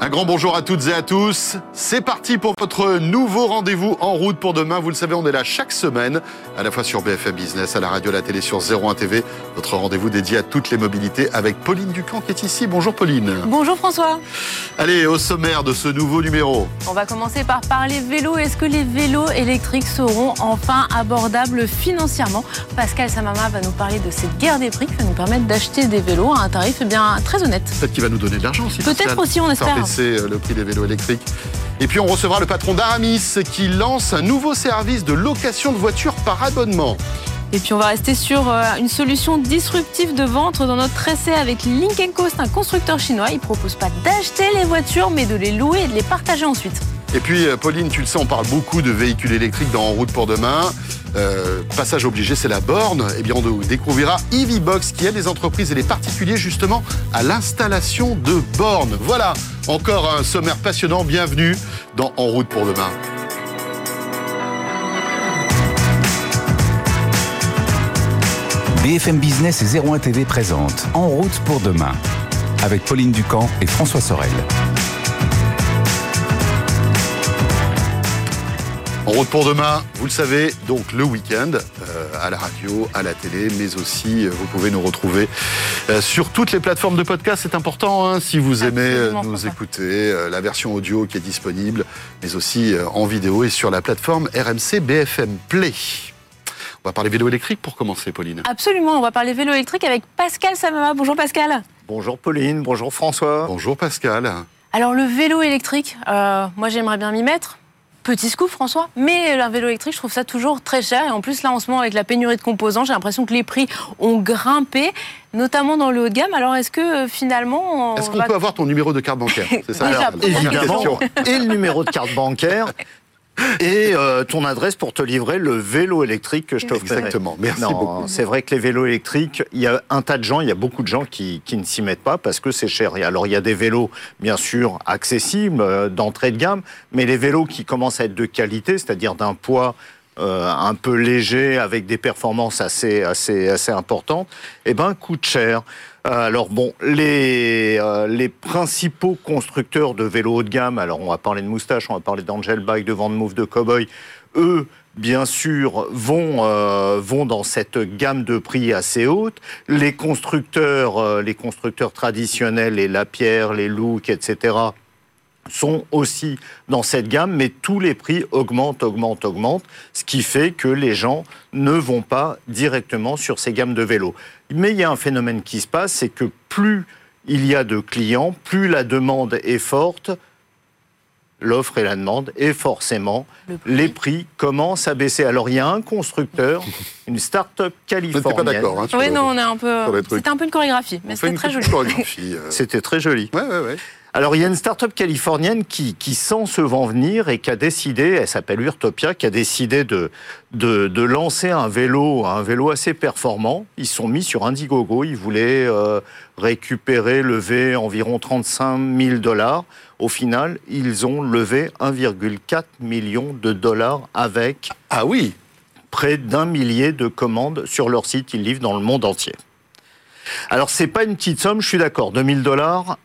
Un grand bonjour à toutes et à tous. C'est parti pour votre nouveau rendez-vous en route pour demain. Vous le savez, on est là chaque semaine, à la fois sur BFM Business, à la radio, à la télé, sur 01 TV. Votre rendez-vous dédié à toutes les mobilités avec Pauline Ducamp qui est ici. Bonjour Pauline. Bonjour François. Allez, au sommaire de ce nouveau numéro. On va commencer par parler vélo. Est-ce que les vélos électriques seront enfin abordables financièrement? Pascal Samama va nous parler de cette guerre des prix qui va nous permettre d'acheter des vélos à un tarif eh bien, très honnête. Peut-être qu'il va nous donner de l'argent aussi. Peut-être aussi, on espère. Euh, le prix des vélos électriques. Et puis on recevra le patron d'Aramis qui lance un nouveau service de location de voitures par abonnement. Et puis on va rester sur euh, une solution disruptive de vente dans notre essai avec Link Coast, un constructeur chinois. Il propose pas d'acheter les voitures, mais de les louer et de les partager ensuite. Et puis, euh, Pauline, tu le sais, on parle beaucoup de véhicules électriques dans En route pour demain. Euh, passage obligé, c'est la borne. Eh bien, on découvrira EVBox qui aide les entreprises et les particuliers justement à l'installation de bornes. Voilà, encore un sommaire passionnant. Bienvenue dans En route pour demain. BFM Business et 01 TV présente En route pour demain avec Pauline Ducamp et François Sorel. En route pour demain, vous le savez, donc le week-end, euh, à la radio, à la télé, mais aussi euh, vous pouvez nous retrouver euh, sur toutes les plateformes de podcast. C'est important hein, si vous aimez nous écouter, la version audio qui est disponible, mais aussi en vidéo et sur la plateforme RMC BFM Play. On va parler vélo électrique pour commencer, Pauline. Absolument, on va parler vélo électrique avec Pascal Samama. Bonjour Pascal. Bonjour Pauline, bonjour François. Bonjour Pascal. Alors le vélo électrique, moi j'aimerais bien m'y mettre. Petit scoop, François. Mais un vélo électrique, je trouve ça toujours très cher. Et en plus, là, en ce moment, avec la pénurie de composants, j'ai l'impression que les prix ont grimpé, notamment dans le haut de gamme. Alors, est-ce que euh, finalement. Est-ce qu'on peut avoir ton numéro de carte bancaire? C'est ça Évidemment. Et le numéro de carte bancaire? et euh, ton adresse pour te livrer le vélo électrique que je t'offre. Exactement, merci beaucoup. C'est vrai que les vélos électriques, il y a un tas de gens, il y a beaucoup de gens qui, qui ne s'y mettent pas parce que c'est cher. Alors il y a des vélos, bien sûr, accessibles, euh, d'entrée de gamme, mais les vélos qui commencent à être de qualité, c'est-à-dire d'un poids euh, un peu léger avec des performances assez assez assez importantes, eh ben coûtent cher. Euh, alors bon, les, euh, les principaux constructeurs de vélos haut de gamme, alors on va parler de moustache, on va parler d'Angel Bike, de Move, de Cowboy, eux, bien sûr, vont, vont dans cette gamme de prix assez haute. Les constructeurs, les constructeurs traditionnels, les Lapierre, les Look, etc., sont aussi dans cette gamme, mais tous les prix augmentent, augmentent, augmentent, ce qui fait que les gens ne vont pas directement sur ces gammes de vélos. Mais il y a un phénomène qui se passe, c'est que plus il y a de clients, plus la demande est forte, l'offre et la demande, et forcément, les prix commencent à baisser. Alors, il y a un constructeur, une start-up californienne. pas d'accord. Hein, oui, non, on est un peu. C'était un peu une chorégraphie, mais c'était très joli. Euh. C'était très joli. Ouais, ouais, ouais. Alors il y a une start-up californienne qui, qui sent ce vent venir et qui a décidé, elle s'appelle Urtopia, qui a décidé de, de, lancer un vélo, un vélo assez performant. Ils sont mis sur Indiegogo, ils voulaient euh, récupérer, lever environ 35 000 dollars. Au final, ils ont levé 1,4 million de dollars avec ah oui près d'un millier de commandes sur leur site. Ils livrent dans le monde entier. Alors c'est pas une petite somme, je suis d'accord. 2000 dollars,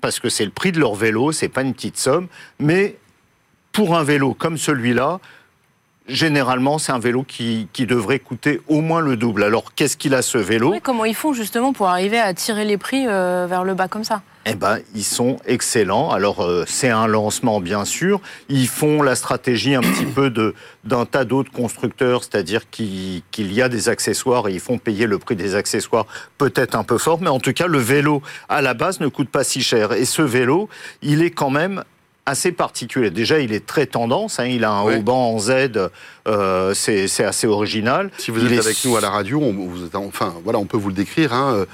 parce que c'est le prix de leur vélo, c'est pas une petite somme, mais pour un vélo comme celui-là, généralement, c'est un vélo qui, devrait coûter au moins le double. Alors, qu'est-ce qu'il a ce vélo Comment ils font justement pour arriver à tirer les prix euh, vers le bas comme ça? Eh ben, ils sont excellents. Alors, euh, c'est un lancement, bien sûr. Ils font la stratégie un petit peu de d'un tas d'autres constructeurs, c'est-à-dire qu'il y a des accessoires et ils font payer le prix des accessoires peut-être un peu fort, mais en tout cas, le vélo à la base ne coûte pas si cher. Et ce vélo, il est quand même assez particulier. Déjà, il est très tendance. Hein. il a un haut banc en Z. Euh, c'est assez original. Si vous êtes avec nous à la radio, on, vous, enfin voilà, on peut vous le décrire. Hein. Euh,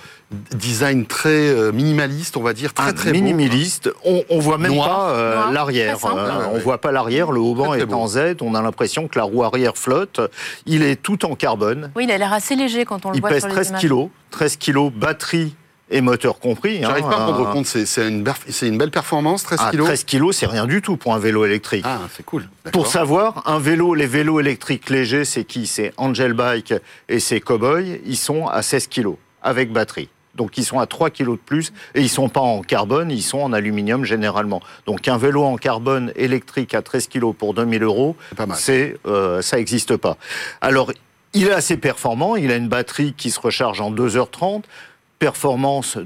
design très euh, minimaliste, on va dire très très minimaliste. On, on voit même pas l'arrière. Hein. on voit pas l'arrière. Le haut banc est en Z. On a l'impression que la roue arrière flotte. Il est tout en carbone. Oui, il a l'air assez léger quand on le voit sur les Il pèse 13 kg. 13 kg batterie et moteur compris. J'arrive hein, pas à rendre compte, c'est une, une, belle performance, 13 kg 13 kg, c'est rien du tout pour un vélo électrique. Ah, c'est cool. Pour savoir, un vélo, les vélos électriques légers, c'est qui? C'est Angel Bike et c'est Cowboy, ils sont à 16 kg avec batterie. Donc ils sont à 3 kg de plus et ils sont pas en carbone, ils sont en aluminium généralement. Donc un vélo en carbone électrique à 13 kg pour 2000 euros, c'est euh, ça n'existe pas. Alors il est assez performant, il a une batterie qui se recharge en 2h30, performance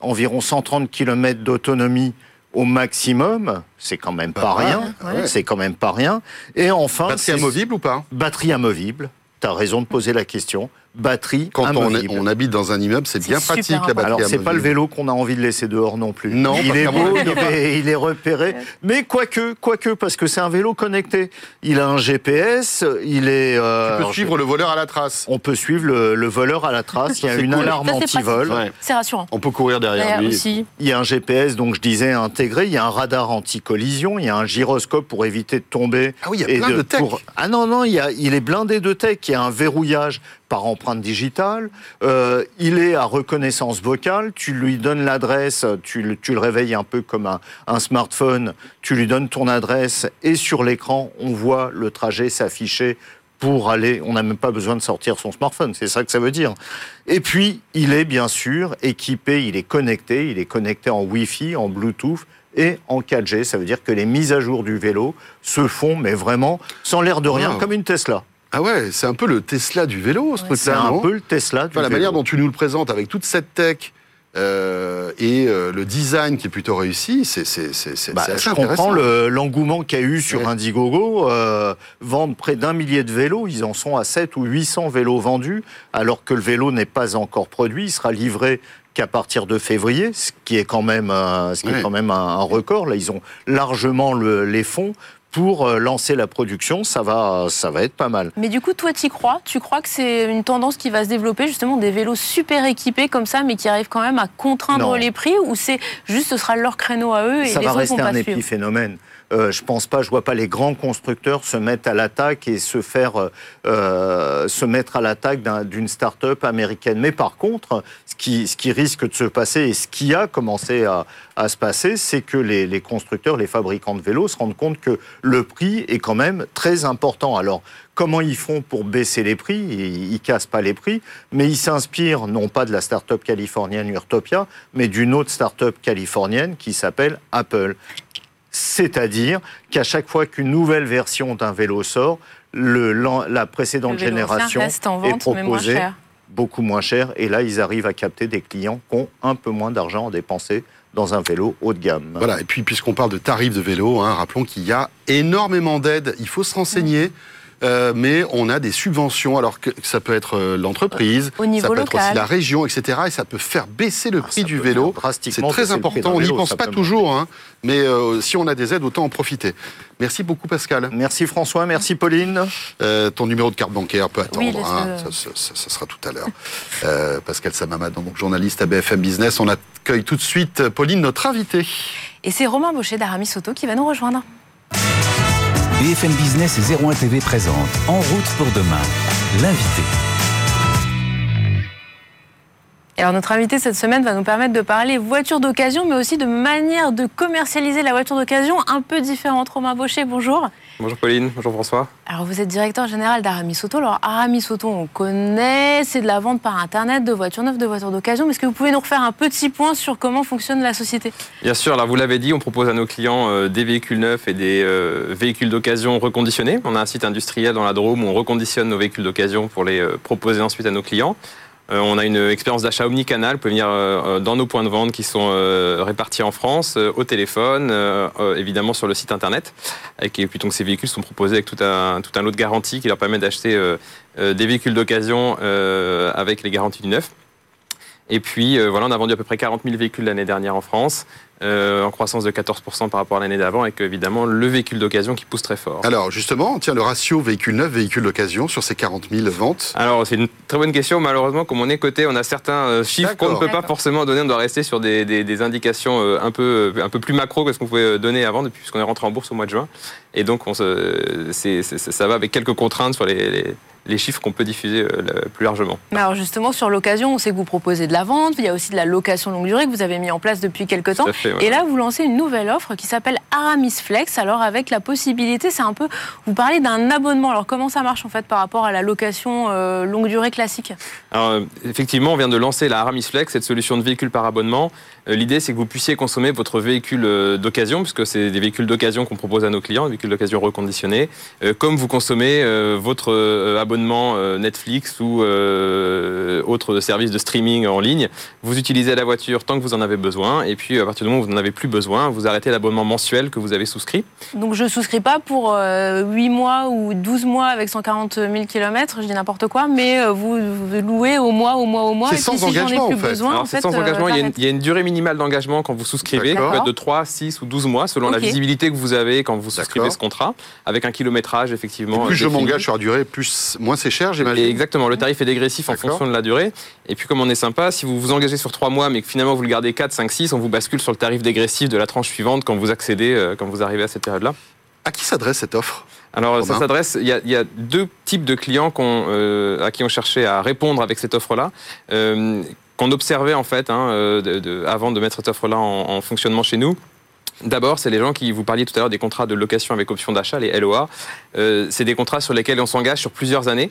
environ 130 km d'autonomie au maximum, c'est quand même pas, rien, c'est quand même pas rien. Et enfin, batterie amovible ou pas? Batterie amovible. Tu as raison de poser la question batterie Quand on, habite dans un immeuble, c'est bien pratique la batterie Alors c'est pas le vélo qu'on a envie de laisser dehors non plus. Non, il est beau, il est, repéré, mais quoique, quoique, parce que c'est un vélo connecté. Il a un GPS, il est. Euh, tu peux suivre le voleur à la trace. On peut suivre le, voleur à la trace. Il y a une alarme anti-vol. C'est rassurant. On peut courir derrière, lui. Aussi. Il y a un GPS, donc je disais intégré. Il y a un radar anti-collision. Il y a un gyroscope pour éviter de tomber. Ah oui, il y a plein de, tech. Ah non non, il, y a, il est blindé de tech. Il y a un verrouillage par empreinte digitale. Euh, il est à reconnaissance vocale. Tu lui donnes l'adresse, tu, le réveilles un peu comme un, smartphone. Tu lui donnes ton adresse et sur l'écran, on voit le trajet s'afficher pour aller. On n'a même pas besoin de sortir son smartphone. C'est ça que ça veut dire. Et puis, il est bien sûr équipé, il est connecté. Il est connecté en Wi-Fi, en Bluetooth et en 4G. Ça veut dire que les mises à jour du vélo se font, mais vraiment sans l'air de rien, comme une Tesla. Ah ouais, c'est un peu le Tesla du vélo, ce truc-là. C'est un peu le Tesla du vélo. La manière dont tu nous le présentes avec toute cette tech. Euh, et euh, le design qui est plutôt réussi, c'est bah, Je comprends l'engouement qu'il y a eu sur Indiegogo. Euh, vendre près d'un millier de vélos, ils en sont à 7 ou 800 vélos vendus, alors que le vélo n'est pas encore produit. Il sera livré qu'à partir de février, ce qui est quand même, ce qui est quand même un, record. Là, ils ont largement le, les fonds pour euh, lancer la production, ça va, ça va être pas mal. Mais du coup, toi, tu crois? Tu crois que c'est une tendance qui va se développer, justement, des vélos super équipés comme ça, mais qui arrivent quand même à contraindre les prix Ou c'est juste, ce sera leur créneau à eux et ça les va rester un épiphénomène. Euh, je pense pas, je vois pas les grands constructeurs se mettre à l'attaque et se faire euh, euh, se mettre à l'attaque d'une start-up américaine. Mais par contre, ce qui, risque de se passer et ce qui a commencé à, se passer, c'est que les, les, constructeurs, les fabricants de vélos se rendent compte que le prix est quand même très important. Alors, comment ils font pour baisser les prix? Ils, ils cassent pas les prix, mais ils s'inspirent non pas de la start-up californienne Urtopia, mais d'une autre start-up californienne qui s'appelle Apple. C'est-à-dire qu'à chaque fois qu'une nouvelle version d'un vélo sort, le, la précédente génération est proposée beaucoup moins cher. Et là, ils arrivent à capter des clients qui ont un peu moins d'argent à dépenser dans un vélo haut de gamme. Voilà, et puis puisqu'on parle de tarifs de vélo, hein, rappelons qu'il y a énormément d'aides. Il faut se renseigner. Euh, mais on a des subventions, alors que ça peut être euh, l'entreprise, ça peut être aussi la région, etc. Et ça peut faire baisser le ah, prix du vélo. C'est très important. On n'y pense pas toujours, hein, mais euh, si on a des aides, autant en profiter. Merci beaucoup, Pascal. Merci, François. Merci, Pauline. ton numéro de carte bancaire peut attendre. Hein. ça, sera tout à l'heure. Pascal Samama, donc journaliste à BFM Business. On accueille tout de suite Pauline, notre invitée. Et c'est Romain Baucher d'Aramis Soto qui va nous rejoindre. BFM Business et 01 TV présente En route pour demain, l'invité. Alors notre invité cette semaine va nous permettre de parler voiture d'occasion, mais aussi de manière de commercialiser la voiture d'occasion un peu différente. Romain Baucher, bonjour. Bonjour Pauline, bonjour François. Alors vous êtes directeur général d'Aramis Auto. Alors Aramis Auto, on connaît, c'est de la vente par Internet de voitures neuves, de voitures d'occasion. Est-ce que vous pouvez nous refaire un petit point sur comment fonctionne la société? Bien sûr, alors vous l'avez dit, on propose à nos clients euh, des véhicules neufs et des euh, véhicules d'occasion reconditionnés. On a un site industriel dans la Drôme où on reconditionne nos véhicules d'occasion pour les euh, proposer ensuite à nos clients. Euh, on a une expérience d'achat omnicanal. Vous pouvez venir euh, euh, dans nos points de vente qui sont répartis en France, au téléphone, évidemment sur le site internet. Et puis donc ces véhicules sont proposés avec tout un, tout un lot de garanties qui leur permet d'acheter des véhicules d'occasion avec les garanties du neuf. Et puis voilà, on a vendu à peu près 40 000 véhicules l'année dernière en France. Euh, en croissance de 14% par rapport à l'année d'avant, avec évidemment le véhicule d'occasion qui pousse très fort. Alors justement, tiens, le ratio véhicule neuf, véhicule d'occasion sur ces 40 000 ventes Alors c'est une très bonne question. Malheureusement, comme on est coté, on a certains euh, chiffres qu'on ne peut pas forcément donner. On doit rester sur des, indications euh, un peu, un peu plus macro que ce qu'on pouvait donner avant, depuis qu'on est rentré en bourse au mois de juin. Et donc, on ça va avec quelques contraintes sur les, les chiffres qu'on peut diffuser plus largement. Mais alors justement, sur l'occasion, on sait que vous proposez de la vente, il y a aussi de la location longue durée que vous avez mis en place depuis quelques temps. Et là, vous lancez une nouvelle offre qui s'appelle Aramis Flex. Alors avec la possibilité, c'est un peu, vous parlez d'un abonnement. Alors comment ça marche en fait par rapport à la location longue durée classique? Alors effectivement, on vient de lancer la Aramis Flex, cette solution de véhicule par abonnement. L'idée, c'est que vous puissiez consommer votre véhicule d'occasion, puisque c'est des véhicules d'occasion qu'on propose à nos clients, des véhicules d'occasion reconditionnés, comme vous consommez votre abonnement Netflix ou autres services de streaming en ligne. Vous utilisez la voiture tant que vous en avez besoin, et puis à partir du moment où vous n'en avez plus besoin, vous arrêtez l'abonnement mensuel que vous avez souscrit. Donc je ne souscris pas pour 8 mois ou 12 mois avec 140 000 km, je dis n'importe quoi, mais vous, louez au mois, au mois, au mois. C'est sans si engagement, plus en fait. Besoin, c'est sans engagement. Il y, a une, il y, a une, durée minimale d'engagement quand vous souscrivez, peut être de 3, 6 ou 12 mois, selon la visibilité que vous avez quand vous souscrivez ce contrat, avec un kilométrage effectivement. Et plus je m'engage sur la durée, plus moins c'est cher, j'imagine. Exactement. Le tarif est dégressif en fonction de la durée. Et puis comme on est sympa, si vous vous engagez sur 3 mois, mais que finalement vous le gardez 4, 5, 6, on vous bascule sur le tarif dégressif de la tranche suivante quand vous accédez, euh, quand vous arrivez à cette période-là. À qui s'adresse cette offre alors, ça s'adresse. Il, y, a deux types de clients euh, à qui on cherchait à répondre avec cette offre-là. Euh, qu'on observait en fait hein, de, avant de mettre cette offre-là en, fonctionnement chez nous. D'abord, c'est les gens qui vous parliez tout à l'heure des contrats de location avec option d'achat, les LOA. Euh, c'est des contrats sur lesquels on s'engage sur plusieurs années,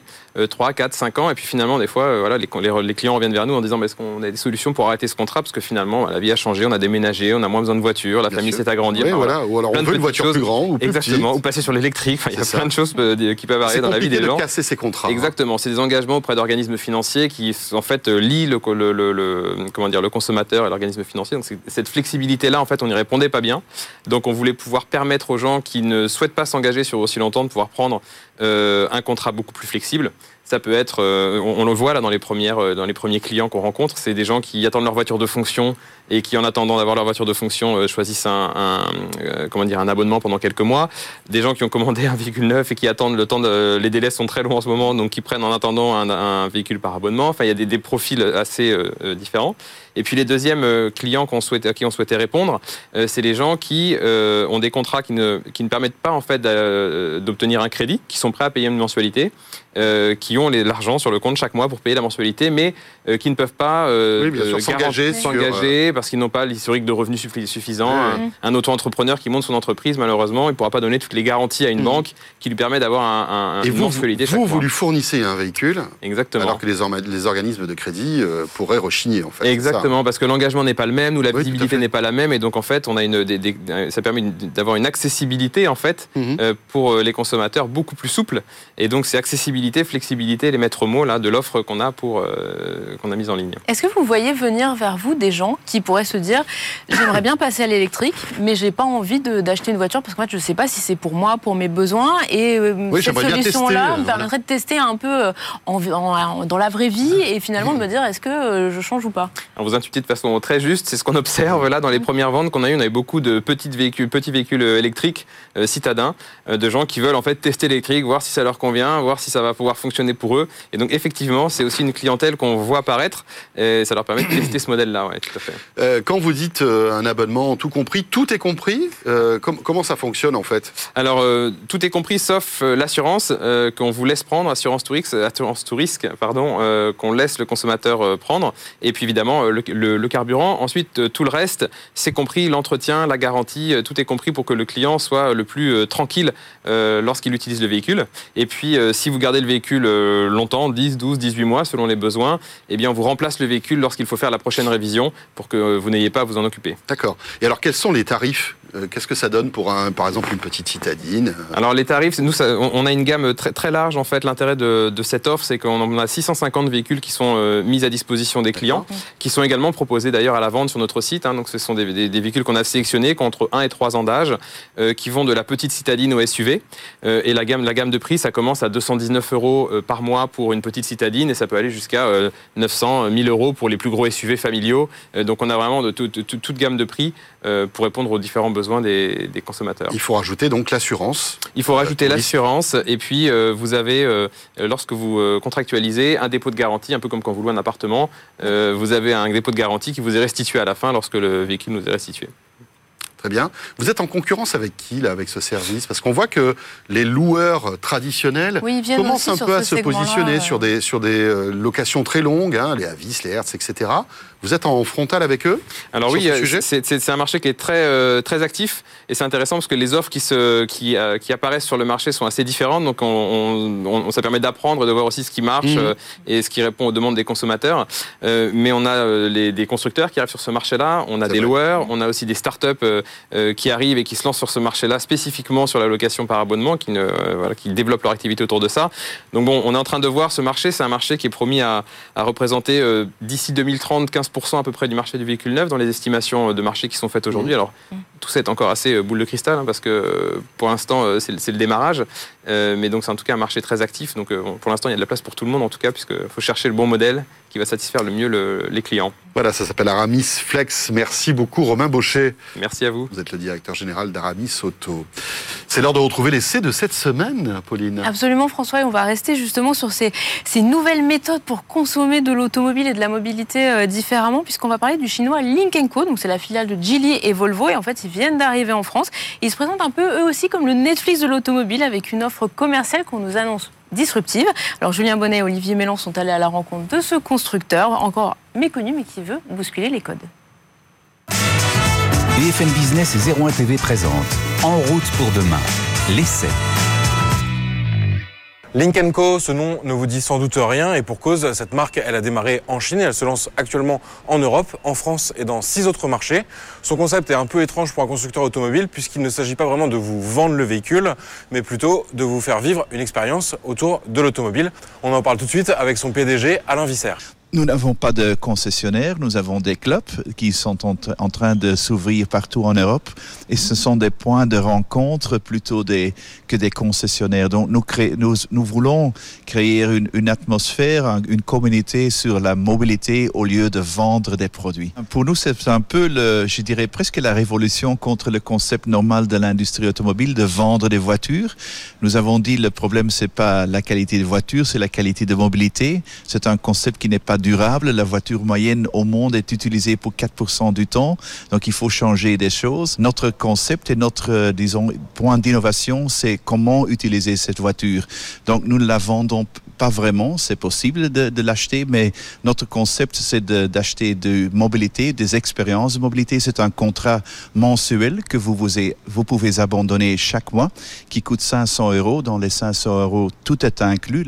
3, 4, 5 ans, et puis finalement, des fois, euh, voilà, les, les, clients reviennent vers nous en disant est-ce qu'on a des solutions pour arrêter ce contrat? Parce que finalement, la vie a changé, on a déménagé, on a moins besoin de voiture, la famille s'est agrandie. voilà. Ou alors on veut une voiture plus grande ou plus Exactement, ou passer sur l'électrique. il y a plein de choses euh, qui peuvent arriver dans la vie des gens. C'est casser ces contrats. Hein. Exactement, c'est des engagements auprès d'organismes financiers qui, en fait, lient le, le, comment dire, le consommateur et l'organisme financier. Donc cette flexibilité-là, en fait, on n'y répondait pas bien. Donc on voulait pouvoir permettre aux gens qui ne souhaitent pas s'engager sur aussi longtemps de pouvoir prendre euh, un contrat beaucoup plus flexible. Ça peut être, euh, on, le voit là dans les, euh, dans les premiers clients qu'on rencontre, c'est des gens qui attendent leur voiture de fonction et qui, en attendant d'avoir leur voiture de fonction, choisissent un, comment dire, un abonnement pendant quelques mois. Des gens qui ont commandé un véhicule neuf et qui attendent le temps de, les délais sont très longs en ce moment, donc qui prennent en attendant un, véhicule par abonnement. Enfin, il y a des, des profils assez différents. Et puis les deuxièmes clients qu'on souhaitait, à qui on souhaitait répondre, c'est les gens qui ont des contrats qui ne, qui ne permettent pas en fait d'obtenir un crédit, qui sont prêts à payer une mensualité, euh, qui ont l'argent sur le compte chaque mois pour payer la mensualité, mais euh, qui ne peuvent pas euh, s'engager parce qu'ils n'ont pas l'historique de revenus suffisant. Un, auto-entrepreneur qui monte son entreprise, malheureusement, il ne pourra pas donner toutes les garanties à une mmh. banque qui lui permet d'avoir un, Et une vous, mensualité vous, vous lui fournissez un véhicule, Exactement. alors que les, les organismes de crédit pourraient rechigner, en fait. Exactement, parce que l'engagement n'est pas le même, ou la visibilité n'est pas la même, et donc en fait, on a une, ça permet d'avoir une accessibilité en fait mmh. pour les consommateurs beaucoup plus souple, et donc c'est accessibilité flexibilité, les maîtres mots là, de l'offre qu'on a, pour, euh, qu'on a mise en ligne. Est-ce que vous voyez venir vers vous des gens qui pourraient se dire j'aimerais bien passer à l'électrique, mais j'ai pas envie d'acheter une voiture parce que moi je ne sais pas si c'est pour moi, pour mes besoins, et euh, cette solution-là me permettrait de tester un peu euh, en, dans la vraie vie et finalement de me dire est-ce que je change ou pas? Alors Vous intuitez de façon très juste, c'est ce qu'on observe là dans les premières ventes qu'on a eues. On avait beaucoup de petits véhicules, petits véhicules électriques citadins, de gens qui veulent en fait tester l'électrique, voir si ça leur convient, voir si ça va pouvoir fonctionner pour eux. Et donc, effectivement, c'est aussi une clientèle qu'on voit apparaître et ça leur permet de tester ce modèle-là. Ouais, tout à fait. Euh, quand vous dites euh, un abonnement tout compris, tout est compris euh, Comment ça fonctionne en fait? Alors, tout est compris sauf l'assurance qu'on vous laisse prendre, assurance tout assurance tout pardon, qu'on laisse le consommateur prendre. Et puis, évidemment, le, carburant. Ensuite, tout le reste, c'est compris l'entretien, la garantie, tout est compris pour que le client soit le plus tranquille lorsqu'il utilise le véhicule. Et puis, si vous gardez le véhicule longtemps, 10, 12, 18 mois selon les besoins, eh bien on vous remplace le véhicule lorsqu'il faut faire la prochaine révision pour que vous n'ayez pas à vous en occuper. D'accord. Et alors quels sont les tarifs euh, Qu'est-ce que ça donne pour un, par exemple une petite citadine Alors les tarifs, nous on a une gamme très très large en fait. L'intérêt de, cette offre, c'est qu'on a 650 véhicules qui sont euh, mis à disposition des clients, qui sont également proposés d'ailleurs à la vente sur notre site. Hein. donc ce sont des, véhicules qu'on a sélectionnés contre 1 et 3 ans d'âge, qui vont de la petite citadine au SUV. et la gamme, la gamme de prix, ça commence à 219 euros euh, par mois pour une petite citadine et ça peut aller jusqu'à 900, euh, 1000 euros pour les plus gros SUV familiaux. Euh, donc on a vraiment de toute gamme de prix pour répondre aux différents besoins des, consommateurs. Il faut rajouter donc l'assurance. Il faut rajouter l'assurance et puis vous avez, lorsque vous contractualisez, un dépôt de garantie, un peu comme quand vous louez un appartement, vous avez un dépôt de garantie qui vous est restitué à la fin lorsque le véhicule nous est restitué. Très bien. Vous êtes en concurrence avec qui, là, avec ce service? Parce qu'on voit que les loueurs traditionnels commencent un peu à se positionner sur des, sur des euh, locations très longues, hein, les Avis, les Hertz, etc. Vous êtes en frontal avec eux? Alors oui, c'est un marché qui est très, euh, très actif et c'est intéressant parce que les offres qui, se, qui, euh, qui, apparaissent sur le marché sont assez différentes. Donc on, on, ça permet d'apprendre, de voir aussi ce qui marche mmh. et ce qui répond aux demandes des consommateurs. mais on a les, des constructeurs qui arrivent sur ce marché-là, on a des loueurs, on a aussi des startups euh, qui arrivent et qui se lancent sur ce marché-là spécifiquement sur la location par abonnement, qui, ne, euh, voilà, qui développent leur activité autour de ça. Donc bon, on est en train de voir ce marché, c'est un marché qui est promis à, à représenter euh, d'ici 2030 15% à peu près du marché du véhicule neuf dans les estimations de marché qui sont faites aujourd'hui. Alors tout ça est encore assez boule de cristal hein, parce que pour l'instant c'est le démarrage, mais donc c'est en tout cas un marché très actif. Donc pour l'instant il y a de la place pour tout le monde en tout cas puisqu'il faut chercher le bon modèle qui va satisfaire le mieux les clients. Voilà, ça s'appelle Aramis Flex. Merci beaucoup Romain Baucher. Merci à vous. Vous êtes le directeur général d'Aramis Auto. C'est l'heure de retrouver l'essai de cette semaine, Pauline. Absolument François, et on va rester justement sur ces, ces nouvelles méthodes pour consommer de l'automobile et de la mobilité euh, différemment, puisqu'on va parler du chinois Link Co. Donc c'est la filiale de Geely et Volvo, et en fait ils viennent d'arriver en France. Ils se présentent un peu eux aussi comme le Netflix de l'automobile avec une offre commerciale qu'on nous annonce disruptive. Alors Julien Bonnet et Olivier Mélan sont allés à la rencontre de ce constructeur, encore méconnu mais qui veut bousculer les codes. BFM Business et 01 TV présente En route pour demain, l'essai. Link Co, ce nom ne vous dit sans doute rien et pour cause, cette marque, elle a démarré en Chine et elle se lance actuellement en Europe, en France et dans six autres marchés. Son concept est un peu étrange pour un constructeur automobile puisqu'il ne s'agit pas vraiment de vous vendre le véhicule, mais plutôt de vous faire vivre une expérience autour de l'automobile. On en parle tout de suite avec son PDG, Alain Visser. Nous n'avons pas de concessionnaires, nous avons des clubs qui sont en, train de s'ouvrir partout en Europe et ce sont des points de rencontre plutôt que des concessionnaires. Donc nous, voulons créer une, une, atmosphère, une communauté sur la mobilité au lieu de vendre des produits. Pour nous, c'est un peu, le, je dirais presque la révolution contre le concept normal de l'industrie automobile de vendre des voitures. Nous avons dit le problème, c'est pas la qualité des voitures, c'est la qualité de mobilité. C'est un concept qui n'est pas durable. La voiture moyenne au monde est utilisée pour 4% du temps. Donc, il faut changer des choses. Notre concept et notre, euh, disons, point d'innovation, c'est comment utiliser cette voiture. Donc, nous ne la vendons pas vraiment, c'est possible de, l'acheter, mais notre concept, c'est d'acheter de, mobilité, des expériences de mobilité. C'est un contrat mensuel que vous, vous, pouvez abandonner chaque mois, qui coûte 500 euros. Dans les 500 euros, tout est inclus.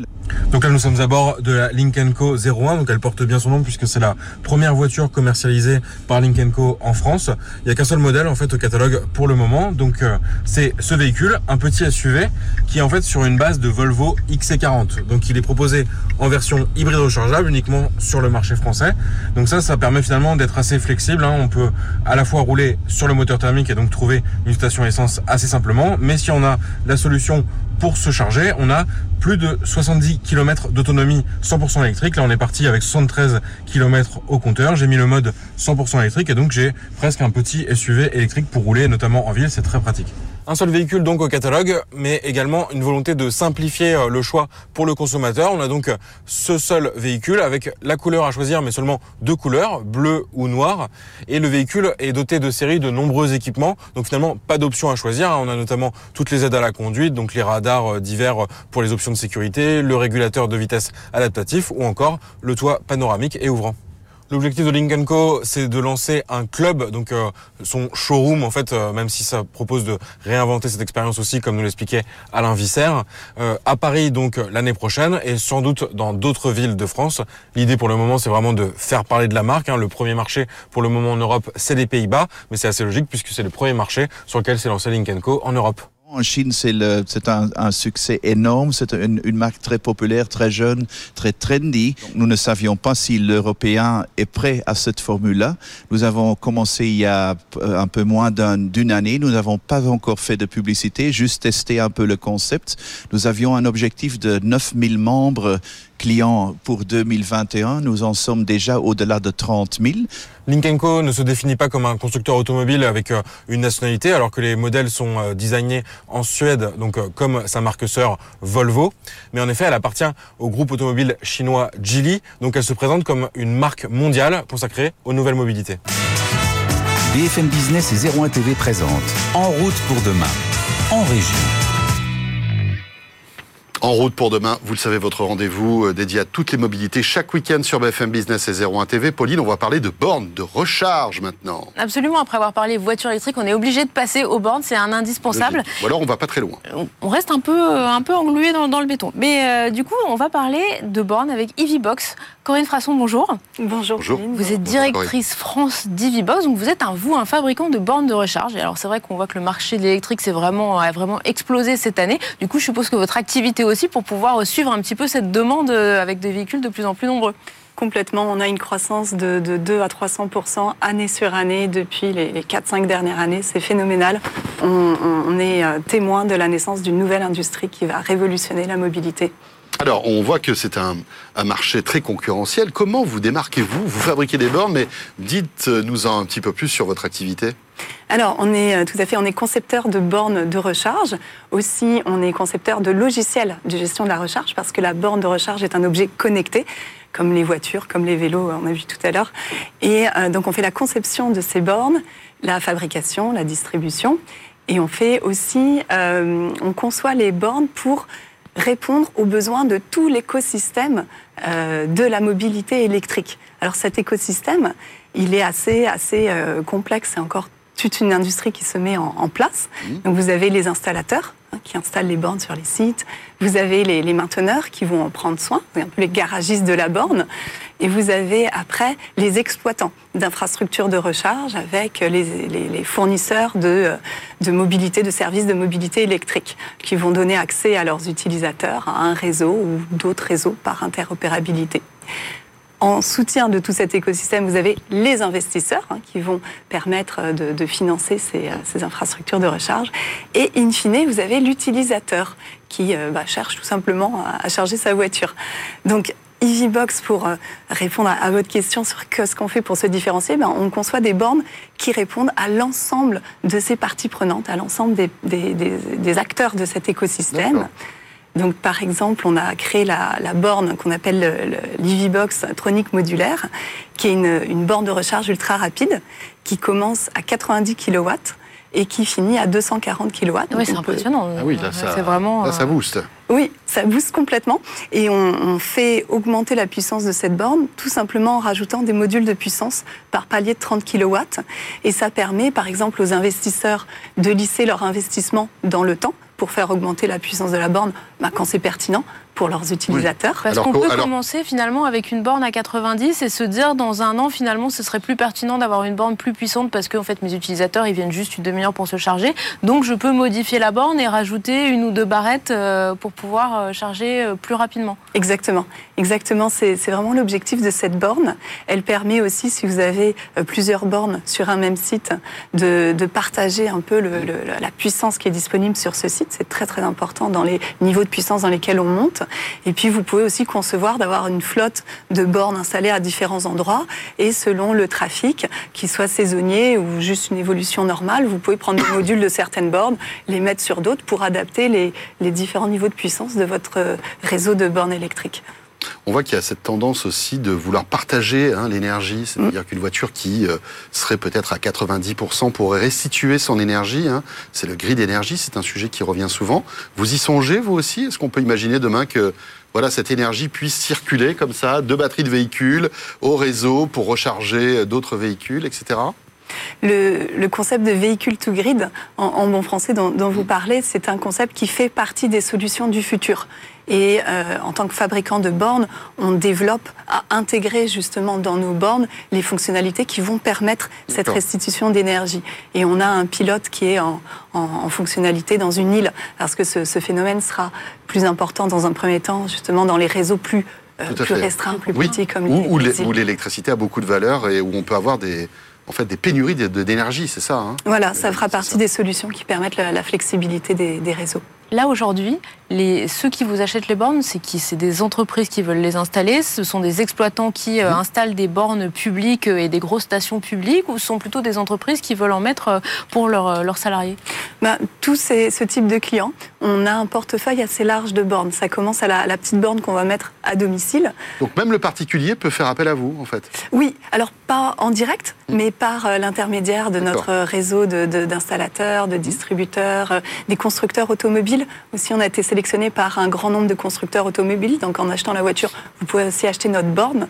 Donc là, nous sommes à bord de la Link Co 01. Donc elle porte bien son nom puisque c'est la première voiture commercialisée par Link Co en France. Il n'y a qu'un seul modèle en fait au catalogue pour le moment. Donc euh, c'est ce véhicule, un petit SUV, qui est en fait sur une base de Volvo XC40. Donc il est proposé en version hybride rechargeable uniquement sur le marché français. Donc ça, ça permet finalement d'être assez flexible. Hein. On peut à la fois rouler sur le moteur thermique et donc trouver une station essence assez simplement. Mais si on a la solution pour se charger, on a plus de 70 km d'autonomie 100% électrique. Là, on est parti avec 73 km au compteur. J'ai mis le mode 100% électrique et donc j'ai presque un petit SUV électrique pour rouler, notamment en ville. C'est très pratique. Un seul véhicule donc au catalogue, mais également une volonté de simplifier euh, le choix pour le consommateur. On a donc euh, ce seul véhicule avec la couleur à choisir, mais seulement deux couleurs, bleu ou noir. Et le véhicule est doté de séries de nombreux équipements, donc finalement pas d'options à choisir. On a notamment toutes les aides à la conduite, donc les radars euh, divers pour les options de sécurité, le régulateur de vitesse adaptatif ou encore le toit panoramique et ouvrant. L'objectif de Link Co, c'est de lancer un club, donc euh, son showroom en fait, euh, même si ça propose de réinventer cette expérience aussi, comme nous l'expliquait Alain Visser, euh, à Paris donc l'année prochaine et sans doute dans d'autres villes de France. L'idée pour le moment, c'est vraiment de faire parler de la marque. Hein. Le premier marché pour le moment en Europe, c'est les Pays-Bas, mais c'est assez logique puisque c'est le premier marché sur lequel s'est lancé Link Co en Europe. En Chine, c'est un, un, succès énorme. C'est une, une, marque très populaire, très jeune, très trendy. Nous ne savions pas si l'Européen est prêt à cette formule-là. Nous avons commencé il y a euh, un peu moins d'une année. Nous n'avons pas encore fait de publicité, juste testé un peu le concept. Nous avions un objectif de 9000 membres clients pour 2021. Nous en sommes déjà au-delà de 30 000. Link Co ne se définit pas comme un constructeur automobile avec euh, une nationalité, alors que les modèles sont euh, designés en Suède, donc euh, comme sa marque sœur Volvo. Mais en effet, elle appartient au groupe automobile chinois Geely, donc elle se présente comme une marque mondiale consacrée aux nouvelles mobilités. BFM Business et 01 TV présentent En route pour demain, en région. En route pour demain, vous le savez, votre rendez-vous euh, dédié à toutes les mobilités chaque week-end sur BFM Business et 01 TV. Pauline, on va parler de bornes de recharge maintenant. Absolument, après avoir parlé voiture électrique, on est obligé de passer aux bornes, c'est un indispensable. Logique. Ou alors on va pas très loin. On reste un peu, euh, un peu englué dans, dans le béton. Mais euh, du coup, on va parler de bornes avec EVBox. Corinne Frasson, bonjour. Bonjour. Bonjour. Vous êtes directrice France d'EVBox, donc vous êtes un, vous, un fabricant de bornes de recharge. Et alors c'est vrai qu'on voit que le marché de l'électrique c'est vraiment, a vraiment explosé cette année. Du coup, je suppose que votre activité aussi pour pouvoir suivre un petit peu cette demande euh, avec des véhicules de plus en plus nombreux. Complètement, on a une croissance de, de 2 à 300% année sur année depuis les, les 4-5 dernières années. C'est phénoménal. On, on- on est euh, témoin de la naissance d'une nouvelle industrie qui va révolutionner la mobilité. Alors, on voit que c'est un, un marché très concurrentiel. Comment vous démarquez-vous? Vous fabriquez des bornes, mais dites-nous un petit peu plus sur votre activité. Alors, on est euh, tout à fait, on est concepteur de bornes de recharge. Aussi, on est concepteur de logiciels de gestion de la recharge parce que la borne de recharge est un objet connecté, comme les voitures, comme les vélos, on a vu tout à l'heure. Et euh, donc, on fait la conception de ces bornes, la fabrication, la distribution. Et on fait aussi, euh, on conçoit les bornes pour répondre aux besoins de tout l'écosystème euh, de la mobilité électrique. Alors cet écosystème, il est assez, assez euh, complexe, c'est encore toute une industrie qui se met en, en place. Donc vous avez les installateurs hein, qui installent les bornes sur les sites, vous avez les, les mainteneurs qui vont en prendre soin, un peu les garagistes de la borne, et vous avez après les exploitants d'infrastructures de recharge avec les, les- les fournisseurs de, de mobilité, de services de mobilité électrique qui vont donner accès à leurs utilisateurs à un réseau ou d'autres réseaux par interopérabilité. En soutien de tout cet écosystème, vous avez les investisseurs hein, qui vont permettre euh, de, de financer ces, euh, ces infrastructures de recharge. Et in fine, vous avez l'utilisateur qui euh, bah, cherche tout simplement à, à charger sa voiture. Donc, EVBox, pour répondre à, votre question sur ce qu'on fait pour se différencier, ben, on conçoit des bornes qui répondent à l'ensemble de ces parties prenantes, à l'ensemble des, des- des- des acteurs de cet écosystème. Donc, par exemple, on a créé la, la borne qu'on appelle le- le- l'EVBox tronique modulaire, qui est une, une borne de recharge ultra rapide qui commence à 90 kW et qui finit à 240 kW. Oui, c'est peut- impressionnant. Ah oui, là, ça, c'est vraiment. là, ça euh, booste. oui, ça booste complètement. Et on, on fait augmenter la puissance de cette borne tout simplement en rajoutant des modules de puissance par palier de 30 kW. Et ça permet, par exemple, aux investisseurs de lisser leur investissement dans le temps pour faire augmenter la puissance de la borne bah, quand c'est pertinent pour leurs utilisateurs. Parce qu'on peut alors- commencer finalement avec une borne à 90 et se dire dans un an finalement ce serait plus pertinent d'avoir une borne plus puissante parce que en fait mes utilisateurs ils viennent juste une demi-heure pour se charger donc je peux modifier la borne et rajouter une ou deux barrettes euh, pour pouvoir euh, charger euh, plus rapidement. Exactement, exactement. C'est c'est vraiment l'objectif de cette borne. Elle permet aussi, si vous avez plusieurs bornes sur un même site, de, de partager un peu le- le- la puissance qui est disponible sur ce site. C'est très très important dans les niveaux de puissance dans lesquels on monte. Et puis vous pouvez aussi concevoir d'avoir une flotte de bornes installées à différents endroits et selon le trafic, qu'il soit saisonnier ou juste une évolution normale, vous pouvez prendre des modules de certaines bornes, les mettre sur d'autres pour adapter les, les différents niveaux de puissance de votre euh, réseau de bornes électriques. On voit qu'il y a cette tendance aussi de vouloir partager hein, l'énergie, c'est-à-dire qu'une voiture qui euh, serait peut-être à 90% pourrait restituer son énergie. hein. C'est le grid d'énergie, c'est un sujet qui revient souvent. Vous y songez, vous aussi? Est-ce qu'on peut imaginer demain que voilà, cette énergie puisse circuler comme ça, de batteries de véhicules au réseau pour recharger euh, d'autres véhicules, etc. Le, le concept de véhicule to grid, en, en bon français dont, dont vous parlez, c'est un concept qui fait partie des solutions du futur. Et euh, en tant que fabricant de bornes, on développe à intégrer justement dans nos bornes les fonctionnalités qui vont permettre cette restitution d'énergie. Et on a un pilote qui est en, en- en fonctionnalité dans une île, parce que ce, ce phénomène sera plus important dans un premier temps, justement dans les réseaux plus, euh, plus restreints, plus Oui, petits comme où, où l'électricité a beaucoup de valeur et où on peut avoir des, en fait, des pénuries d'énergie, c'est ça hein Voilà, ça fera partie ça. des solutions qui permettent la, la flexibilité des, des réseaux. Là aujourd'hui, les, ceux qui vous achètent les bornes, c'est qui? C'est des entreprises qui veulent les installer, ce sont des exploitants qui euh, installent des bornes publiques euh, et des grosses stations publiques, ou ce sont plutôt des entreprises qui veulent en mettre euh, pour leurs salariés? Ben, Tous ces, ce type de clients, on a un portefeuille assez large de bornes. Ça commence à la, petite borne qu'on va mettre à domicile. Donc même le particulier peut faire appel à vous, en fait? Oui, alors pas en direct, hmm. mais par euh, l'intermédiaire de notre réseau d'installateurs, de, de, distributeurs, euh, des constructeurs automobiles. Aussi, on a été sélectionné par un grand nombre de constructeurs automobiles. Donc en achetant la voiture, vous pouvez aussi acheter notre borne.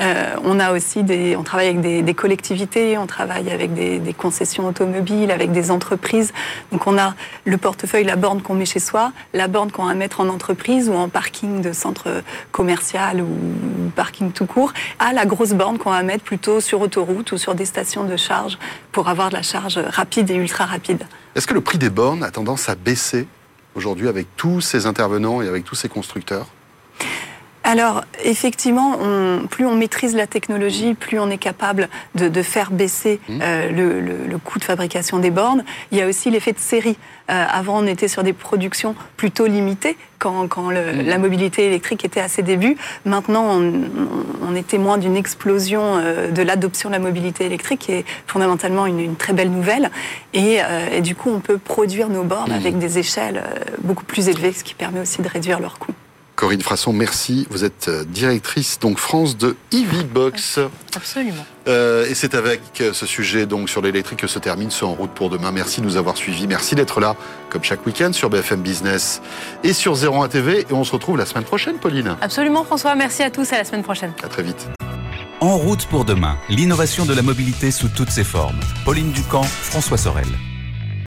Euh, on a aussi des, on travaille avec des, collectivités, on travaille avec des, concessions automobiles, avec des entreprises. Donc on a le portefeuille, la borne qu'on met chez soi, la borne qu'on va mettre en entreprise ou en parking de centre commercial ou parking tout court, à la grosse borne qu'on va mettre plutôt sur autoroute ou sur des stations de charge pour avoir de la charge rapide et ultra rapide. Est-ce que le prix des bornes a tendance à baisser? Aujourd'hui avec tous ces intervenants et avec tous ces constructeurs alors, effectivement, plus on maîtrise la technologie, plus on est capable de, faire baisser mmh. euh, le, coût de fabrication des bornes. Il y a aussi l'effet de série. Euh, avant, on était sur des productions plutôt limitées quand, mmh. la mobilité électrique était à ses débuts. Maintenant, on, est témoin d'une explosion euh, de l'adoption de la mobilité électrique, qui est fondamentalement une, très belle nouvelle. Et, du coup, on peut produire nos bornes avec des échelles beaucoup plus élevées, ce qui permet aussi de réduire leurs coûts. Corinne Frasson, merci. Vous êtes euh, directrice donc France de EVBox. Absolument. Euh, et c'est avec euh, ce sujet donc sur l'électrique que se termine ce En route pour demain. Merci de nous avoir suivis. Merci d'être là, comme chaque week-end, sur BFM Business et sur 01 TV. Et on se retrouve la semaine prochaine, Pauline. Absolument, François. Merci à tous. À la semaine prochaine. À très vite. En route pour demain, l'innovation de la mobilité sous toutes ses formes. Pauline Ducamp, François Sorel.